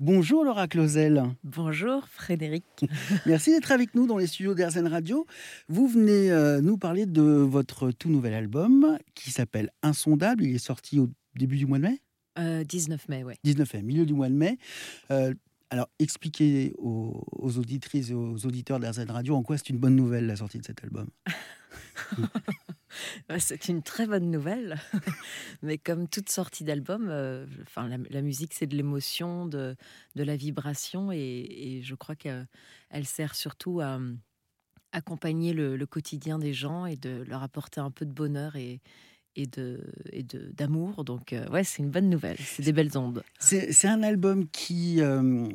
Bonjour Laura Clausel. Bonjour Frédéric. Merci d'être avec nous dans les studios d'Airzen Radio. Vous venez euh, nous parler de votre tout nouvel album qui s'appelle Insondable. Il est sorti au début du mois de mai? 19 euh, mai, oui. 19 mai, milieu du mois de mai. Euh, alors, expliquez aux, auditrices et aux auditeurs d'Airzen Radio en quoi c'est une bonne nouvelle la sortie de cet album. C'est une très bonne nouvelle, mais comme toute sortie d'album, euh, enfin la, musique c'est de l'émotion, de, de, la vibration, et, je crois qu'elle sert surtout à accompagner le, quotidien des gens et de leur apporter un peu de bonheur et, et de d'amour. Donc euh, ouais, c'est une bonne nouvelle, c'est des belles ondes. C'est un album qui euh,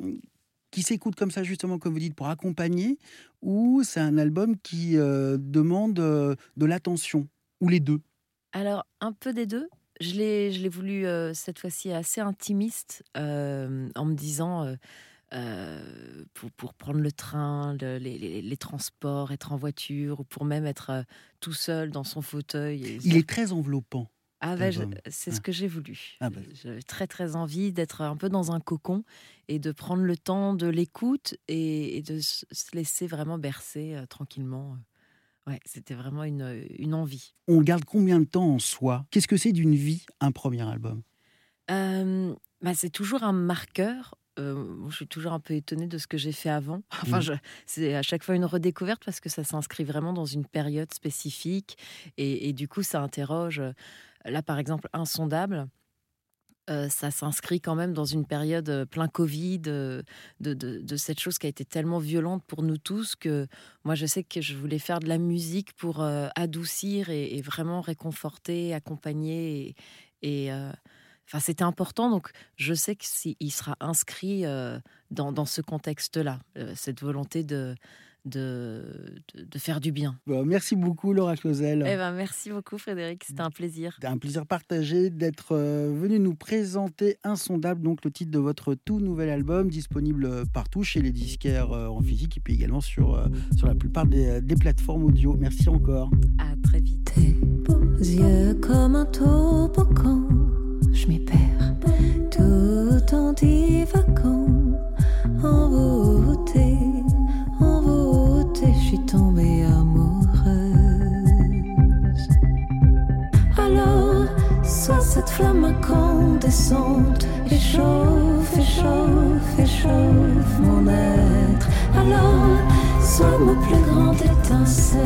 qui s'écoute comme ça, justement, comme vous dites, pour accompagner, ou c'est un album qui euh, demande euh, de l'attention, ou les deux? Alors, un peu des deux. Je l'ai voulu euh, cette fois-ci assez intimiste, en me disant, pour, pour, prendre le train, les, les, les, transports, être en voiture, ou pour même être tout seul dans son fauteuil. Il est très enveloppant. Ah bah, c'est ce que j'ai voulu. Ah bah. J'avais très très envie d'être un peu dans un cocon et de prendre le temps de l'écoute et, de se laisser vraiment bercer euh, tranquillement. Ouais, c'était vraiment une, une, envie. On garde combien de temps en soi? Qu'est-ce que c'est d'une vie, un premier album? Euh, bah C'est toujours un marqueur. Euh, je suis toujours un peu étonnée de ce que j'ai fait avant. Enfin, mmh. c'est à chaque fois une redécouverte parce que ça s'inscrit vraiment dans une période spécifique et, et, du coup, ça interroge Là, par exemple, Insondable, ça s'inscrit quand même dans une période plein Covid, euh, de, cette chose qui a été tellement violente pour nous tous que moi je sais que je voulais faire de la musique pour adoucir et, vraiment réconforter, accompagner. Et, c'était important, donc je sais qu'il sera inscrit dans, dans, ce contexte-là, cette volonté de de, de, faire du bien. merci beaucoup Laura Clausel. Eh ben, merci beaucoup Frédéric, c'était un plaisir. C'était un plaisir partagé d'être euh, venu nous présenter Insondable, donc le titre de votre tout nouvel album, disponible partout chez les disquaires euh, en physique et puis également sur, euh, sur la plupart des, des, plateformes audio. Merci encore. À très vite. yeux comme un je m'y perds soit cette flamme incandescente échauffe, échauffe, échauffe mon être. Alors, soit ma plus grande étincelle.